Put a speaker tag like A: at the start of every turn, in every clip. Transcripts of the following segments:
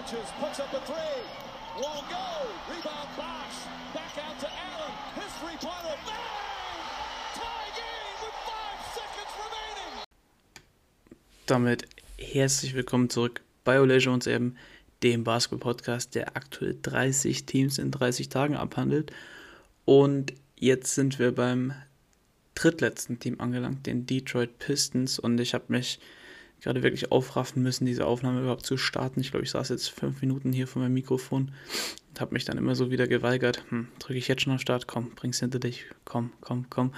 A: touches, puts up a three. Won't go. Rebound Bosch. Back out to Allen. His three-pointer. Tie game with five seconds remaining.
B: Damit herzlich willkommen zurück bei Ole Jones eben, dem Basketball-Podcast, der aktuell 30 Teams in 30 Tagen abhandelt. Und jetzt sind wir beim drittletzten Team angelangt, den Detroit Pistons. Und ich habe mich gerade wirklich aufraffen müssen, diese Aufnahme überhaupt zu starten. Ich glaube, ich saß jetzt fünf Minuten hier vor meinem Mikrofon und habe mich dann immer so wieder geweigert. Hm, drücke ich jetzt schon auf Start? Komm, bring's hinter dich. Komm, komm, komm.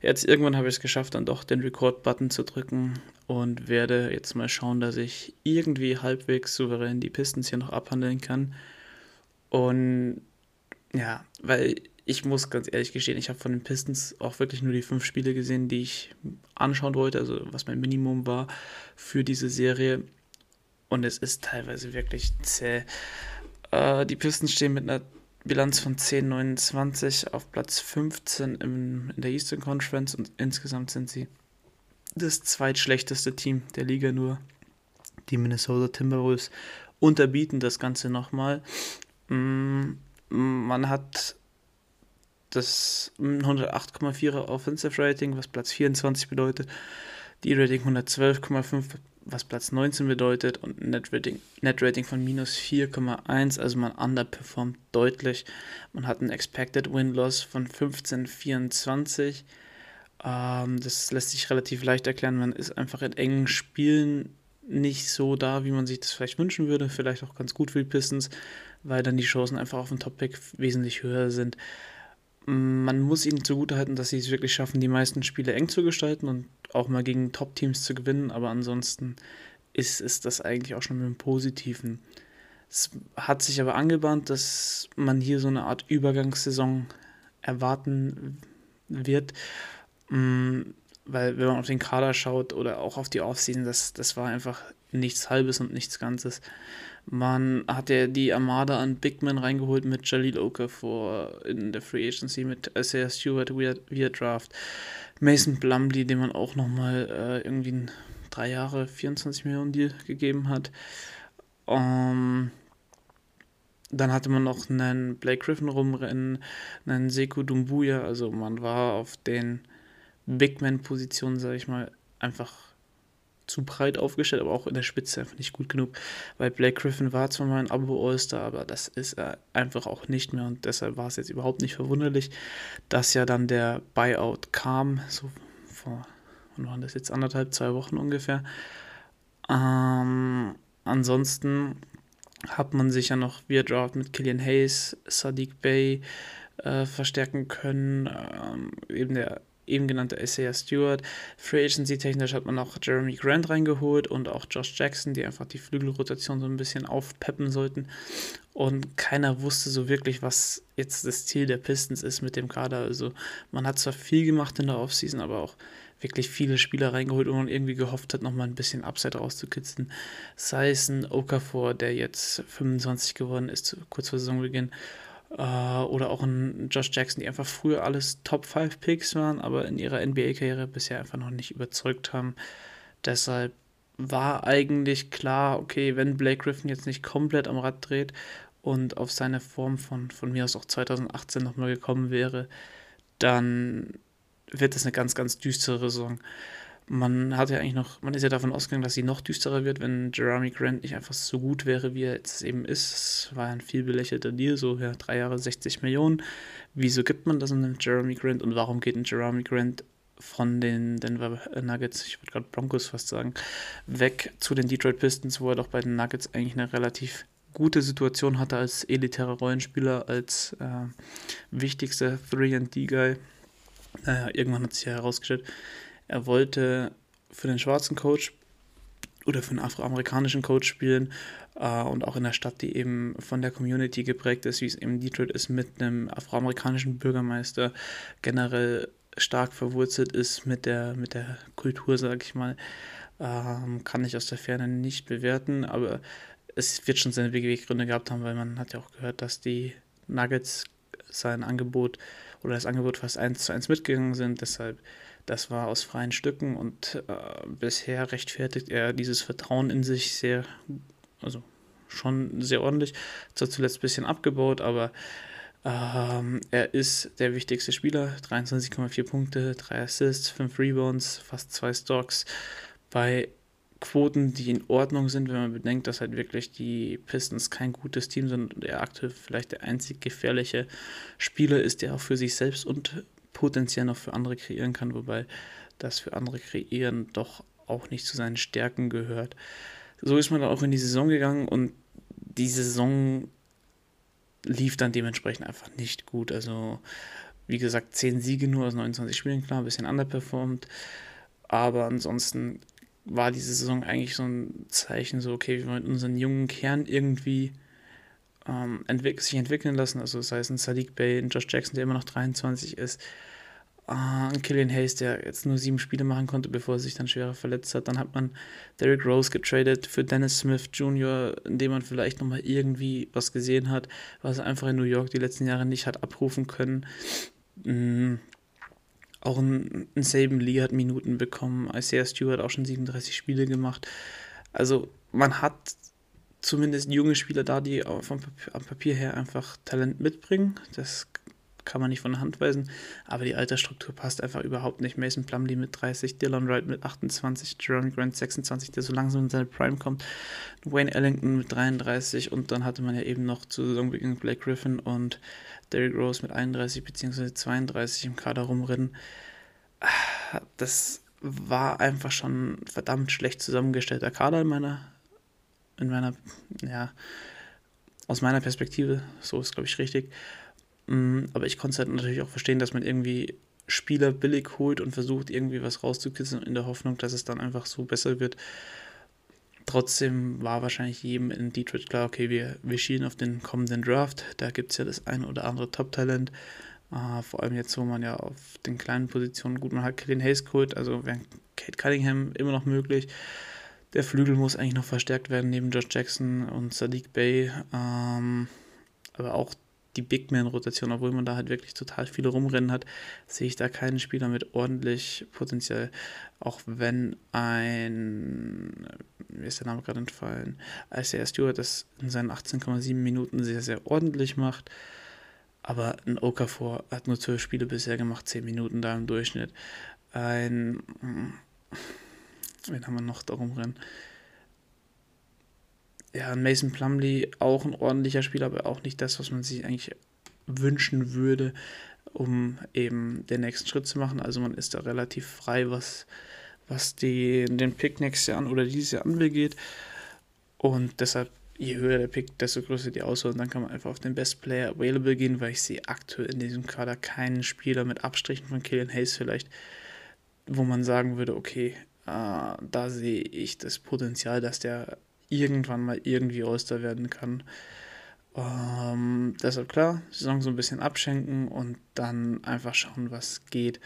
B: Jetzt irgendwann habe ich es geschafft, dann doch den Record-Button zu drücken und werde jetzt mal schauen, dass ich irgendwie halbwegs souverän die Pistons hier noch abhandeln kann. Und ja, weil ich muss ganz ehrlich gestehen, ich habe von den Pistons auch wirklich nur die fünf Spiele gesehen, die ich anschauen wollte, also was mein Minimum war für diese Serie. Und es ist teilweise wirklich zäh. Äh, die Pistons stehen mit einer Bilanz von 10-29 auf Platz 15 im, in der Eastern Conference und insgesamt sind sie das zweitschlechteste Team der Liga nur. Die Minnesota Timberwolves unterbieten das Ganze nochmal. Mm, man hat das 108,4er Offensive Rating, was Platz 24 bedeutet, die Rating 112,5, was Platz 19 bedeutet und Net Rating, Net Rating von minus 4,1, also man underperformt deutlich. Man hat einen Expected Win-Loss von 15,24. Ähm, das lässt sich relativ leicht erklären. Man ist einfach in engen Spielen nicht so da, wie man sich das vielleicht wünschen würde. Vielleicht auch ganz gut für die Pistons, weil dann die Chancen einfach auf den Top-Pick wesentlich höher sind man muss ihnen zugutehalten, dass sie es wirklich schaffen, die meisten Spiele eng zu gestalten und auch mal gegen Top-Teams zu gewinnen, aber ansonsten ist, ist das eigentlich auch schon mit dem Positiven. Es hat sich aber angebahnt, dass man hier so eine Art Übergangssaison erwarten wird, mm, weil wenn man auf den Kader schaut oder auch auf die Offseason, das, das war einfach nichts Halbes und nichts Ganzes. Man hat ja die Armada an Big Men reingeholt mit Jalil Okafor in der Free Agency, mit Isaiah Stewart via, via Draft, Mason Blumley, dem man auch nochmal äh, irgendwie ein drei Jahre 24 Millionen Deal gegeben hat. Um, ähm, dann hatte man noch einen Blake Griffin rumrennen, einen Sekou Dumbuya, also man war auf den Big Man-Positionen, sage ich mal, einfach zu breit aufgestellt, aber auch in der Spitze einfach nicht gut genug, weil Blake Griffin war zwar mal ein Abo-All-Star, aber das ist er einfach auch nicht mehr und deshalb war es jetzt überhaupt nicht verwunderlich, dass ja dann der Buyout kam, so vor, wann waren das jetzt, anderthalb, zwei Wochen ungefähr. Ähm, ansonsten hat man sich ja noch via Draft mit Killian Hayes, Sadiq Bey äh, verstärken können, ähm, eben der eben genannte Isaiah Stewart. Free Agency technisch hat man auch Jeremy Grant reingeholt und auch Josh Jackson, die einfach die Flügelrotation so ein bisschen aufpeppen sollten. Und keiner wusste so wirklich, was jetzt das Ziel der Pistons ist mit dem Kader. Also man hat zwar viel gemacht in der Offseason, aber auch wirklich viele Spieler reingeholt und man irgendwie gehofft hat, nochmal ein bisschen Upside rauszukitzeln. Sei es ein Okafor, der jetzt 25 geworden ist, kurz vor Saisonbeginn, oder auch ein Josh Jackson, die einfach früher alles Top 5 Picks waren, aber in ihrer NBA-Karriere bisher einfach noch nicht überzeugt haben. Deshalb war eigentlich klar, okay, wenn Blake Griffin jetzt nicht komplett am Rad dreht und auf seine Form von, von mir aus auch 2018 nochmal gekommen wäre, dann wird es eine ganz, ganz düstere Saison man hat ja eigentlich noch, man ist ja davon ausgegangen, dass sie noch düsterer wird, wenn Jeremy Grant nicht einfach so gut wäre, wie er jetzt eben ist. Es war ein viel belächelter Deal, so ja, drei Jahre 60 Millionen. Wieso gibt man das an Jeremy Grant und warum geht ein Jeremy Grant von den Denver Nuggets, ich würde gerade Broncos fast sagen, weg zu den Detroit Pistons, wo er doch bei den Nuggets eigentlich eine relativ gute Situation hatte als elitärer Rollenspieler, als äh, wichtigster 3D-Guy. Naja, irgendwann hat sich ja herausgestellt, er wollte für den schwarzen Coach oder für einen afroamerikanischen Coach spielen äh, und auch in der Stadt, die eben von der Community geprägt ist, wie es eben Detroit ist, mit einem afroamerikanischen Bürgermeister generell stark verwurzelt ist mit der, mit der Kultur, sage ich mal, ähm, kann ich aus der Ferne nicht bewerten, aber es wird schon seine Beweggründe gehabt haben, weil man hat ja auch gehört, dass die Nuggets sein Angebot oder das Angebot fast eins zu eins mitgegangen sind, deshalb das war aus freien Stücken und äh, bisher rechtfertigt er dieses Vertrauen in sich sehr, also schon sehr ordentlich. Zwar zuletzt ein bisschen abgebaut, aber ähm, er ist der wichtigste Spieler. 23,4 Punkte, 3 Assists, 5 Rebounds, fast 2 Stocks. Bei Quoten, die in Ordnung sind, wenn man bedenkt, dass halt wirklich die Pistons kein gutes Team sind und er aktuell vielleicht der einzig gefährliche Spieler ist, der auch für sich selbst und potenziell noch für andere kreieren kann, wobei das für andere kreieren doch auch nicht zu seinen Stärken gehört. So ist man dann auch in die Saison gegangen und die Saison lief dann dementsprechend einfach nicht gut. Also, wie gesagt, 10 Siege nur aus 29 Spielen, klar, ein bisschen underperformed. Aber ansonsten war diese Saison eigentlich so ein Zeichen, so, okay, wir wollen unseren jungen Kern irgendwie ähm, entwick sich entwickeln lassen. Also, das heißt, ein Sadiq Bay, ein Josh Jackson, der immer noch 23 ist, ein Killian Hayes, der jetzt nur sieben Spiele machen konnte, bevor er sich dann schwerer verletzt hat. Dann hat man Derrick Rose getradet für Dennis Smith Jr., in dem man vielleicht nochmal irgendwie was gesehen hat, was er einfach in New York die letzten Jahre nicht hat abrufen können. Mhm. Auch ein, ein Saban Lee hat Minuten bekommen. Isaiah Stewart auch schon 37 Spiele gemacht. Also man hat zumindest junge Spieler da, die vom Papier, am Papier her einfach Talent mitbringen. Das kann man nicht von der Hand weisen, aber die Altersstruktur passt einfach überhaupt nicht. Mason Plumley mit 30, Dylan Wright mit 28, Jerome Grant 26, der so langsam in seine Prime kommt, Wayne Ellington mit 33 und dann hatte man ja eben noch zu Saisonbeginn Blake Griffin und Derrick Rose mit 31 bzw. 32 im Kader rumrennen. Das war einfach schon verdammt schlecht zusammengestellter Kader in meiner, in meiner, ja, aus meiner Perspektive, so ist glaube ich richtig. Mm, aber ich konnte es halt natürlich auch verstehen, dass man irgendwie Spieler billig holt und versucht, irgendwie was rauszukitzeln in der Hoffnung, dass es dann einfach so besser wird. Trotzdem war wahrscheinlich jedem in Detroit klar, okay, wir, wir schielen auf den kommenden Draft. Da gibt es ja das ein oder andere Top-Talent. Uh, vor allem jetzt, wo man ja auf den kleinen Positionen, gut, man hat Killian Hayes geholt, also wäre Kate Cunningham immer noch möglich. Der Flügel muss eigentlich noch verstärkt werden neben Josh Jackson und Sadiq Bay. Ähm, aber auch die Big Man-Rotation, obwohl man da halt wirklich total viele rumrennen hat, sehe ich da keinen Spieler mit ordentlich Potenzial. Auch wenn ein, mir ist der Name gerade entfallen, Isaiah Stewart das in seinen 18,7 Minuten sehr, sehr ordentlich macht. Aber ein Okafor hat nur 12 Spiele bisher gemacht, 10 Minuten da im Durchschnitt. Ein, wen haben wir noch da rumrennen? Ja, Mason Plumley auch ein ordentlicher Spieler, aber auch nicht das, was man sich eigentlich wünschen würde, um eben den nächsten Schritt zu machen. Also man ist da relativ frei, was, was die, den Pick nächstes Jahr an oder dieses Jahr angeht. Und deshalb, je höher der Pick, desto größer die Auswahl. Und dann kann man einfach auf den Best Player Available gehen, weil ich sehe aktuell in diesem Kader keinen Spieler mit Abstrichen von Killian Hayes vielleicht, wo man sagen würde, okay, äh, da sehe ich das Potenzial, dass der irgendwann mal irgendwie All-Star werden kann. Ähm, deshalb klar, Saison so ein bisschen abschenken und dann einfach schauen, was geht.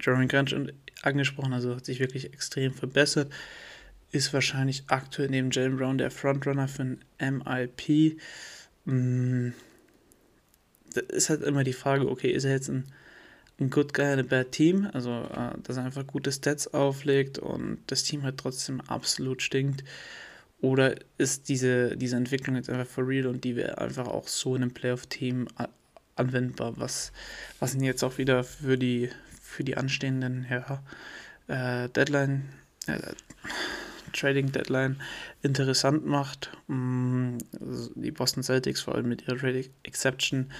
B: Jeremy Grant angesprochen, also hat sich wirklich extrem verbessert. Ist wahrscheinlich aktuell neben Jalen Brown der Frontrunner für ein MIP. Mm, das ist halt immer die Frage, okay, ist er jetzt ein, ein Good Guy in a Bad Team? Also, äh, dass er einfach gute Stats auflegt und das Team halt trotzdem absolut stinkt. Oder ist diese, diese Entwicklung jetzt einfach for real und die wäre einfach auch so in einem Playoff-Team anwendbar, was, was ihn jetzt auch wieder für die, für die anstehenden ja, äh, Deadline, äh, Trading Deadline interessant macht. Mm, die Boston Celtics, vor allem mit ihrer Trading Exception,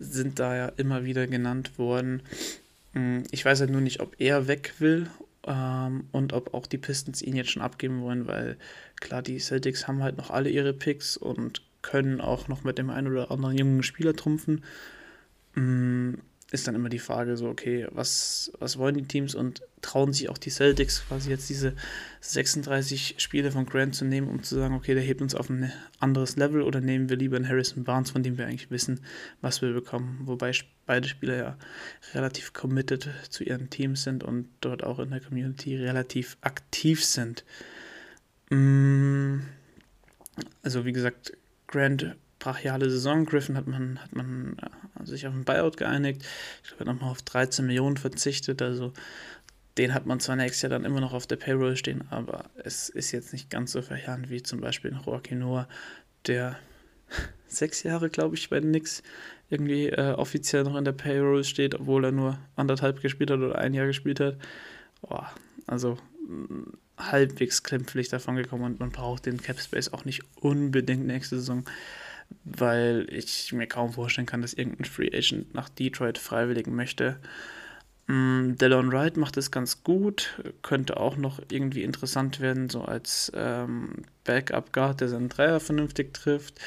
B: sind da ja immer wieder genannt worden. Mm, ich weiß halt nur nicht, ob er weg will ähm, und ob auch die Pistons ihn jetzt schon abgeben wollen, weil klar, die Celtics haben halt noch alle ihre Picks und können auch noch mit dem einen oder anderen jungen Spieler trumpfen. Ähm, ist dann immer die Frage so, okay, was, was wollen die Teams und trauen sich auch die Celtics quasi jetzt diese 36 Spiele von Grant zu nehmen, um zu sagen, okay, der hebt uns auf ein anderes Level oder nehmen wir lieber einen Harrison Barnes, von dem wir eigentlich wissen, was wir bekommen. Wobei beide Spieler ja relativ committed zu ihren Teams sind und dort auch in der Community relativ aktiv sind. Mm, also wie gesagt, Grant brachiale Saison. Griffin hat man, hat man äh, sich auf ein Buyout geeinigt. Ich glaube, er hat nochmal auf 13 Millionen verzichtet. Also Den hat man zwar nächstes Jahr dann immer noch auf der Payroll stehen, aber es ist jetzt nicht ganz so verheerend wie zum Beispiel Joaquin Noah, der sechs Jahre, glaube ich, bei den Knicks irgendwie äh, offiziell noch in der Payroll steht, obwohl er nur anderthalb gespielt hat oder ein Jahr gespielt hat. Boah, also mh, halbwegs klämpflich davon gekommen und man braucht den Cap Space auch nicht unbedingt nächste Saison, weil ich mir kaum vorstellen kann, dass irgendein Free Agent nach Detroit freiwillig möchte. Mm, Delon Wright macht es ganz gut, könnte auch noch irgendwie interessant werden, so als ähm, Backup-Guard, der seinen Dreier vernünftig trifft,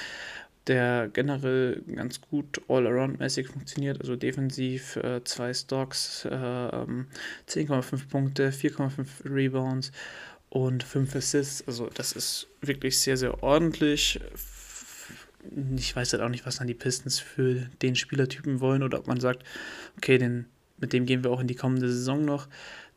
B: der generell ganz gut all-around-mäßig funktioniert, also defensiv äh, zwei Stocks, äh, 10,5 Punkte, 4,5 Rebounds und 5 Assists, also das ist wirklich sehr, sehr ordentlich. Ich weiß halt auch nicht, was dann die Pistons für den Spielertypen wollen oder ob man sagt, okay, den mit dem gehen wir auch in die kommende Saison noch.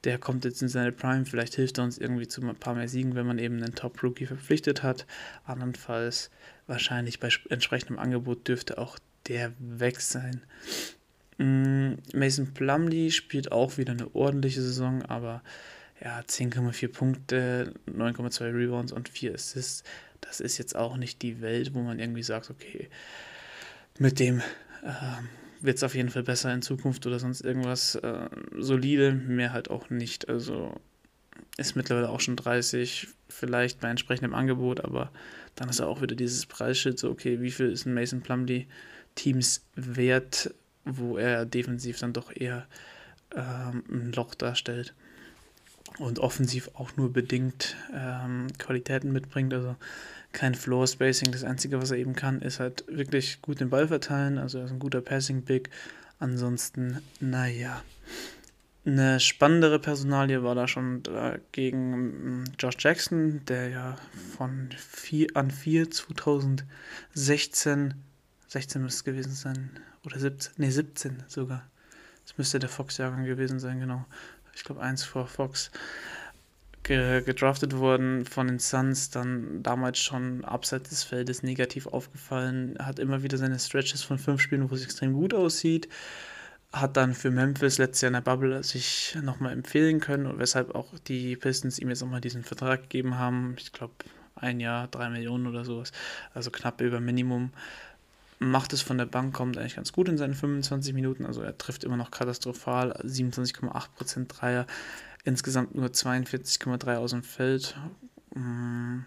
B: Der kommt jetzt in seine Prime, vielleicht hilft er uns irgendwie zu ein paar mehr Siegen, wenn man eben einen Top-Rookie verpflichtet hat. Andernfalls wahrscheinlich bei entsprechendem Angebot dürfte auch der weg sein. Mm, Mason Plumley spielt auch wieder eine ordentliche Saison, aber ja, 10,4 Punkte, 9,2 Rebounds und 4 Assists, das ist jetzt auch nicht die Welt, wo man irgendwie sagt, okay, mit dem ähm, wird es auf jeden Fall besser in Zukunft oder sonst irgendwas. Äh, solide, mehr halt auch nicht. Also ist mittlerweile auch schon 30, vielleicht bei entsprechendem Angebot, aber dann ist auch wieder dieses Preisschild, so okay, wie viel ist ein Mason Plumley Teams wert, wo er defensiv dann doch eher ähm, ein Loch darstellt und offensiv auch nur bedingt ähm, Qualitäten mitbringt. Also kein Floor Spacing. Das Einzige, was er eben kann, ist halt wirklich gut den Ball verteilen. Also er ist ein guter Passing Big. Ansonsten, naja. Eine spannendere Personalie war da schon gegen mm, Josh Jackson, der ja von 4 an 4 2016, 16 müsste es gewesen sein, oder 17, nee 17 sogar. Das müsste der Fox-Jahrgang gewesen sein, genau. Ich glaube, eins vor Fox gedraftet worden von den Suns, dann damals schon abseits des Feldes negativ aufgefallen, hat immer wieder seine Stretches von fünf Spielen, wo es extrem gut aussieht, hat dann für Memphis letztes Jahr in der Bubble sich nochmal empfehlen können und weshalb auch die Pistons ihm jetzt nochmal diesen Vertrag gegeben haben. Ich glaube, ein Jahr, drei Millionen oder sowas, also knapp über Minimum. Macht es von der Bank, kommt eigentlich ganz gut in seinen 25 Minuten, also er trifft immer noch katastrophal, 27,8% Dreier insgesamt nur 42,3 aus dem Feld. Mm,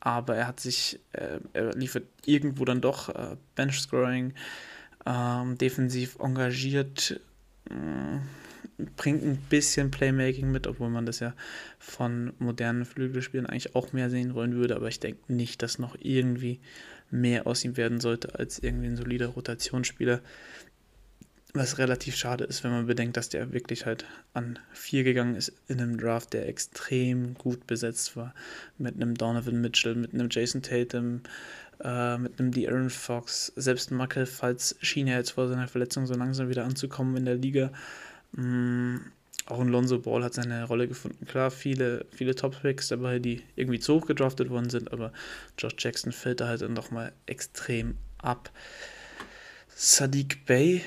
B: aber er hat sich, äh, er liefert irgendwo dann doch äh, Bench-Scoring, ähm, defensiv engagiert, äh, bringt ein bisschen Playmaking mit, obwohl man das ja von modernen Flügelspielen eigentlich auch mehr sehen wollen würde. Aber ich denke nicht, dass noch irgendwie mehr aus ihm werden sollte als irgendwie ein solider Rotationsspieler. Was relativ schade ist, wenn man bedenkt, dass der wirklich halt an vier gegangen ist in einem Draft, der extrem gut besetzt war. Mit einem Donovan Mitchell, mit einem Jason Tatum, äh, mit einem De'Aaron Fox. Selbst Michael Falls schien ja jetzt vor seiner Verletzung so langsam wieder anzukommen in der Liga. Mm, auch ein Lonzo Ball hat seine Rolle gefunden. Klar, viele, viele Top-Picks dabei, die irgendwie zu hoch gedraftet worden sind, aber Josh Jackson fällt da halt dann nochmal extrem ab. Sadiq Bey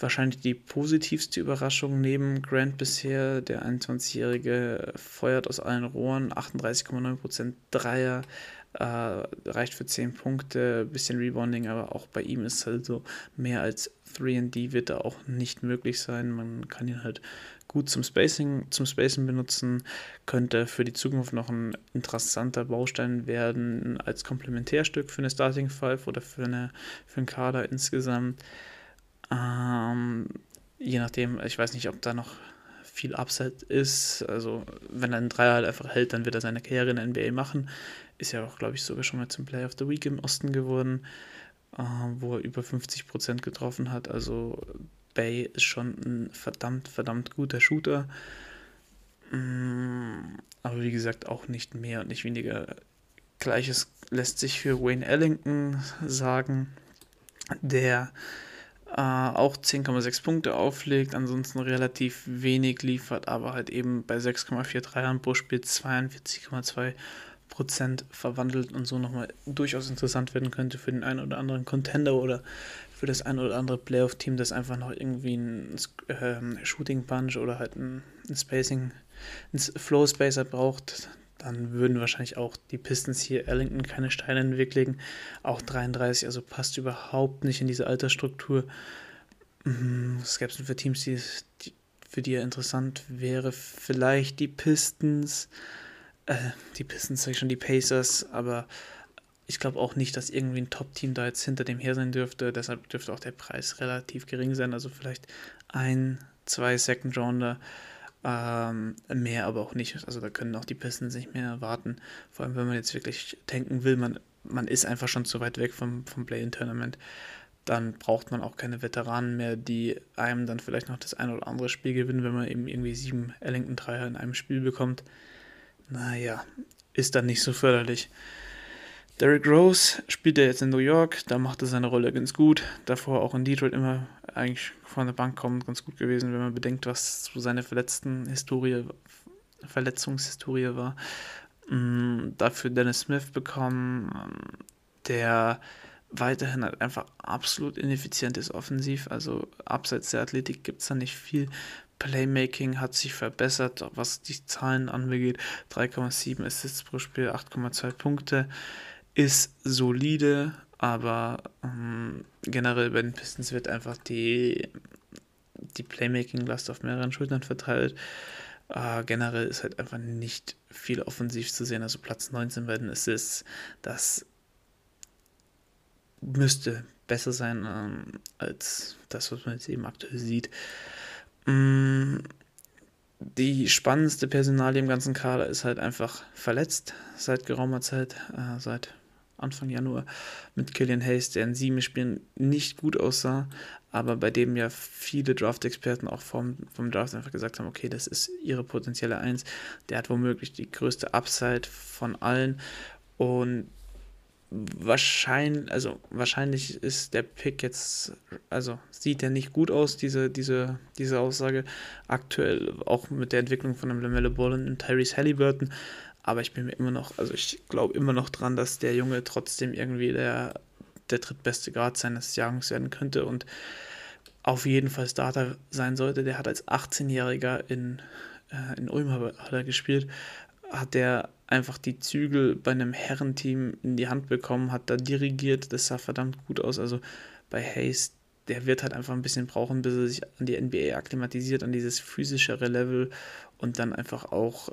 B: wahrscheinlich die positivste Überraschung neben Grant bisher. Der 21-Jährige feuert aus allen Rohren, 38,9% Dreier, äh, reicht für 10 Punkte, bisschen Rebounding, aber auch bei ihm ist halt so mehr als 3D wird da auch nicht möglich sein. Man kann ihn halt gut zum Spacing, zum Spacing benutzen, könnte für die Zukunft noch ein interessanter Baustein werden als Komplementärstück für eine Starting Five oder für, eine, für einen Kader insgesamt. Ähm, je nachdem, ich weiß nicht, ob da noch viel Upside ist. Also, wenn er einen Dreier halt einfach hält, dann wird er seine Karriere in der NBA machen. Ist ja auch, glaube ich, sogar schon mal zum Play of the Week im Osten geworden, äh, wo er über 50% getroffen hat. Also, Bay ist schon ein verdammt, verdammt guter Shooter. Mm, aber wie gesagt, auch nicht mehr und nicht weniger. Gleiches lässt sich für Wayne Ellington sagen, der äh, auch 10,6 Punkte auflegt, ansonsten relativ wenig liefert, aber halt eben bei 6,4 Dreiern pro Spiel 42,2 Prozent verwandelt und so nochmal durchaus interessant werden könnte für den einen oder anderen Contender oder für das ein oder andere Playoff-Team, das einfach noch irgendwie einen äh, Shooting Punch oder halt ein, ein Spacing, ein Flow Spacer braucht, dann würden wahrscheinlich auch die Pistons hier Ellington keine Steine in den Weg legen. Auch 33, also passt überhaupt nicht in diese Altersstruktur. Mhm, was gäbe es denn für Teams, die, die, für die er interessant wäre? Vielleicht die Pistons, äh, die Pistons, sag ich schon, die Pacers, aber ich glaube auch nicht, dass irgendwie ein Top-Team da jetzt hinter dem her sein dürfte. Deshalb dürfte auch der Preis relativ gering sein. Also vielleicht ein, zwei Second-Rounder. Ähm, mehr aber auch nicht. Also da können auch die Pistons nicht mehr erwarten. Vor allem, wenn man jetzt wirklich denken will, man, man ist einfach schon zu weit weg vom, vom Play-In-Tournament. Dann braucht man auch keine Veteranen mehr, die einem dann vielleicht noch das ein oder andere Spiel gewinnen, wenn man eben irgendwie sieben Ellington-Dreier in einem Spiel bekommt. Naja, ist dann nicht so förderlich. Derrick Rose spielt er jetzt in New York, da macht er seine Rolle ganz gut. Davor auch in Detroit immer eigentlich von der Bank kommt, ganz gut gewesen, wenn man bedenkt, was so seine verletzten Historie, Verletzungshistorie war. Mhm, dafür Dennis Smith bekommen, der weiterhin halt einfach absolut ineffizient ist offensiv. Also abseits der Athletik gibt es da nicht viel. Playmaking hat sich verbessert, was die Zahlen angeht. 3,7 Assists pro Spiel, 8,2 Punkte ist solide, aber ähm, generell bei den Pistons wird einfach die, die Playmaking-Last auf mehreren Schultern verteilt. Äh, generell ist halt einfach nicht viel offensiv zu sehen. Also Platz 19 bei den Assists, das müsste besser sein ähm, als das, was man jetzt eben aktuell sieht. Mm, die spannendste Personalie im ganzen Kader ist halt einfach verletzt seit geraumer Zeit, äh, seit Anfang Januar mit Killian Hayes, der in sieben Spielen nicht gut aussah, aber bei dem ja viele Draft-Experten auch vom, vom Draft einfach gesagt haben, okay, das ist ihre potenzielle Eins. Der hat womöglich die größte Upside von allen. Und wahrscheinlich, also wahrscheinlich ist der Pick jetzt, also sieht er nicht gut aus, diese, diese, diese Aussage. Aktuell, auch mit der Entwicklung von einem LaMelo Ball und Tyrese Halliburton, aber ich bin mir immer noch, also ich glaube immer noch dran, dass der Junge trotzdem irgendwie der, der drittbeste Grad seines Jahrgangs werden könnte und auf jeden Fall Starter sein sollte. Der hat als 18-Jähriger in, äh, in Ulm hat er gespielt, hat der einfach die Zügel bei einem Herrenteam in die Hand bekommen, hat da dirigiert, das sah verdammt gut aus. Also bei Hayes, der wird halt einfach ein bisschen brauchen, bis er sich an die NBA akklimatisiert, an dieses physischere Level und dann einfach auch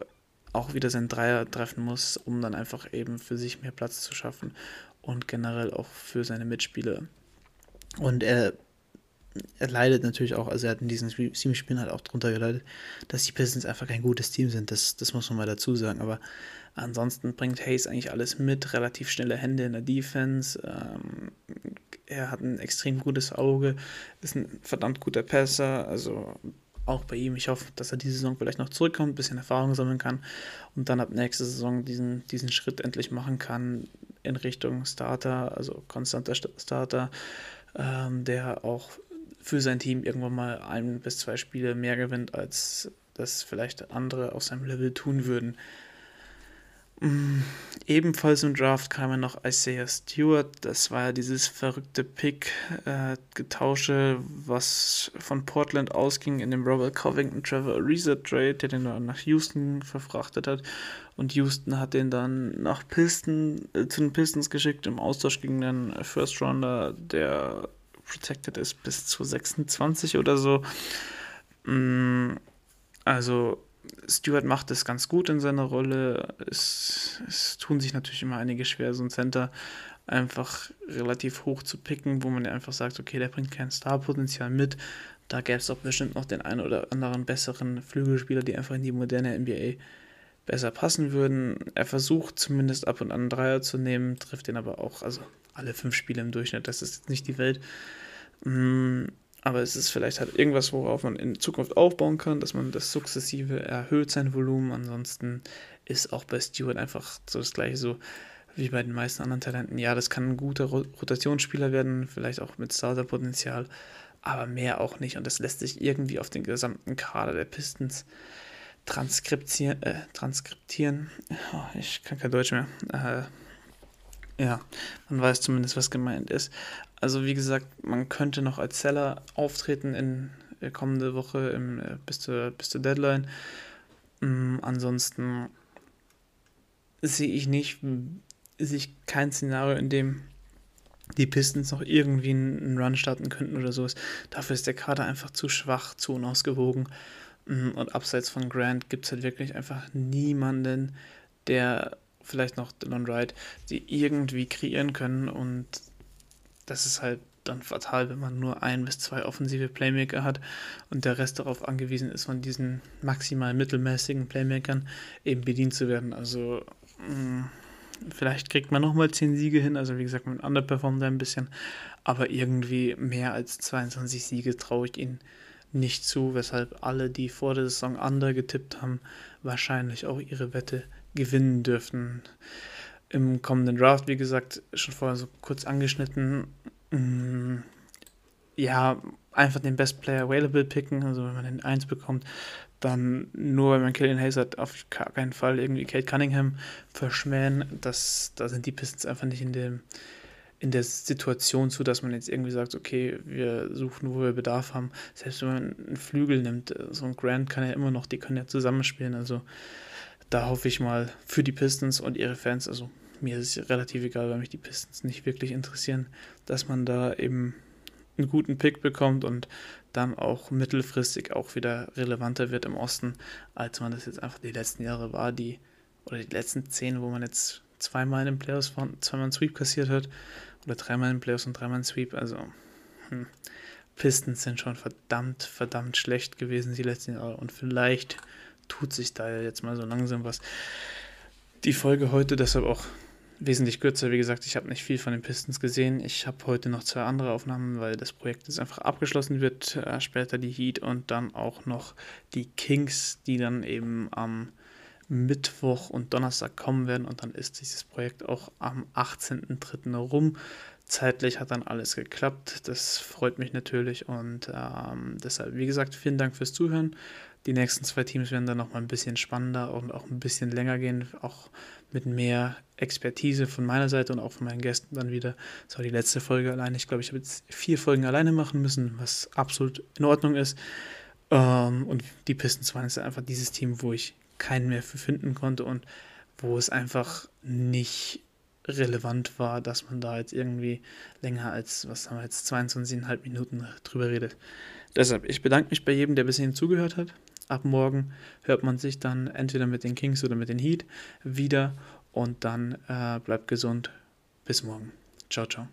B: auch wieder sein Dreier treffen muss, um dann einfach eben für sich mehr Platz zu schaffen und generell auch für seine Mitspieler. Und er, er leidet natürlich auch, also er hat in diesen sieben Spielen halt auch drunter geleitet, dass die Pistons einfach kein gutes Team sind, das, das muss man mal dazu sagen, aber ansonsten bringt Hayes eigentlich alles mit, relativ schnelle Hände in der Defense, ähm, er hat ein extrem gutes Auge, ist ein verdammt guter Passer, also auch bei ihm. Ich hoffe, dass er diese Saison vielleicht noch zurückkommt, ein bisschen Erfahrung sammeln kann und dann ab nächster Saison diesen, diesen Schritt endlich machen kann in Richtung Starter, also konstanter Starter, ähm, der auch für sein Team irgendwann mal ein bis zwei Spiele mehr gewinnt, als das vielleicht andere auf seinem Level tun würden. Ebenfalls im Draft kam ja noch Isaiah Stewart. Das war ja dieses verrückte Pick-Getausche, äh, was von Portland ausging in dem Robert Covington Trevor Ariza Trade, der den dann nach Houston verfrachtet hat. Und Houston hat den dann nach Piston, äh, zu den Pistons geschickt im Austausch gegen den First Rounder, der protected ist bis zu 26 oder so. Mm, also Stewart macht es ganz gut in seiner Rolle. Es, es tun sich natürlich immer einige schwer, so ein Center einfach relativ hoch zu picken, wo man ja einfach sagt, okay, der bringt kein Starpotenzial mit. Da gäbe es auch bestimmt noch den einen oder anderen besseren Flügelspieler, die einfach in die moderne NBA besser passen würden. Er versucht zumindest ab und an einen Dreier zu nehmen, trifft den aber auch, also alle fünf Spiele im Durchschnitt, das ist jetzt nicht die Welt. Aber es ist vielleicht halt irgendwas, worauf man in Zukunft aufbauen kann, dass man das sukzessive erhöht, sein Volumen. Ansonsten ist auch bei Stewart einfach so das gleiche so wie bei den meisten anderen Talenten. Ja, das kann ein guter Rotationsspieler werden, vielleicht auch mit Starterpotenzial, aber mehr auch nicht. Und das lässt sich irgendwie auf den gesamten Kader der Pistons transkriptieren, äh, transkriptieren. Oh, ich kann kein Deutsch mehr. Äh, ja, man weiß zumindest, was gemeint ist. Also wie gesagt, man könnte noch als Seller auftreten in äh, kommende Woche im, äh, bis, zur, bis zur Deadline. Ähm, ansonsten sehe ich nicht, sehe ich kein Szenario, in dem die Pistons noch irgendwie einen Run starten könnten oder sowas. Dafür ist der Kader einfach zu schwach, zu unausgewogen. Mm, und abseits von Grant gibt es halt wirklich einfach niemanden, der vielleicht noch Dylan Wright, die irgendwie kreieren können. Und das ist halt dann fatal, wenn man nur ein bis zwei offensive Playmaker hat und der Rest darauf angewiesen ist, von diesen maximal mittelmäßigen Playmakern eben bedient zu werden. Also mh, mm, vielleicht kriegt man nochmal zehn Siege hin, also wie gesagt, man underperformt da ein bisschen, aber irgendwie mehr als 22 Siege traue ich ihnen nicht zu, weshalb alle, die vor der Saison under getippt haben, wahrscheinlich auch ihre Wette gewinnen dürften. Im kommenden Draft, wie gesagt, schon vorher so kurz angeschnitten, mm, ja, einfach den Best Player Available picken, also wenn man den 1 bekommt, dann nur, wenn man Killian Hayes hat, auf keinen Fall irgendwie Kate Cunningham verschmähen. Das, da sind die Pistons einfach nicht in dem in der Situation zu, dass man jetzt irgendwie sagt, okay, wir suchen, wo wir Bedarf haben. Selbst wenn man einen Flügel nimmt, so ein Grant kann ja immer noch, die können ja zusammenspielen. Also da hoffe ich mal für die Pistons und ihre Fans, also mir ist es relativ egal, weil mich die Pistons nicht wirklich interessieren, dass man da eben einen guten Pick bekommt und dann auch mittelfristig auch wieder relevanter wird im Osten, als man das jetzt einfach die letzten Jahre war, die oder die letzten zehn, wo man jetzt zweimal in den Playoffs zweimal einen Sweep kassiert hat oder dreimal in Playoffs und dreimal in Sweep. Also hm, Pistons sind schon verdammt, verdammt schlecht gewesen die letzten Jahre. Und vielleicht tut sich da jetzt mal so langsam was. Die Folge heute deshalb auch wesentlich kürzer. Wie gesagt, ich habe nicht viel von den Pistons gesehen. Ich habe heute noch zwei andere Aufnahmen, weil das Projekt jetzt einfach abgeschlossen wird. Äh, später die Heat und dann auch noch die Kings, die dann eben am Mittwoch und Donnerstag kommen werden und dann ist dieses Projekt auch am 18.03. rum. Zeitlich hat dann alles geklappt. Das freut mich natürlich und ähm, deshalb, wie gesagt, vielen Dank fürs Zuhören. Die nächsten zwei Teams werden dann nochmal ein bisschen spannender und auch ein bisschen länger gehen, auch mit mehr Expertise von meiner Seite und auch von meinen Gästen dann wieder. Das war die letzte Folge alleine. Ich glaube, ich habe jetzt vier Folgen alleine machen müssen, was absolut in Ordnung ist. Ähm, und die Pistons waren jetzt einfach dieses Team, wo ich keinen mehr für finden konnte und wo es einfach nicht relevant war, dass man da jetzt irgendwie länger als, was haben wir jetzt, 22,5 Minuten drüber redet. Deshalb, ich bedanke mich bei jedem, der bis hierhin zugehört hat. Ab morgen hört man sich dann entweder mit den Kings oder mit den Heat wieder und dann äh, bleibt gesund. Bis morgen. Ciao, ciao.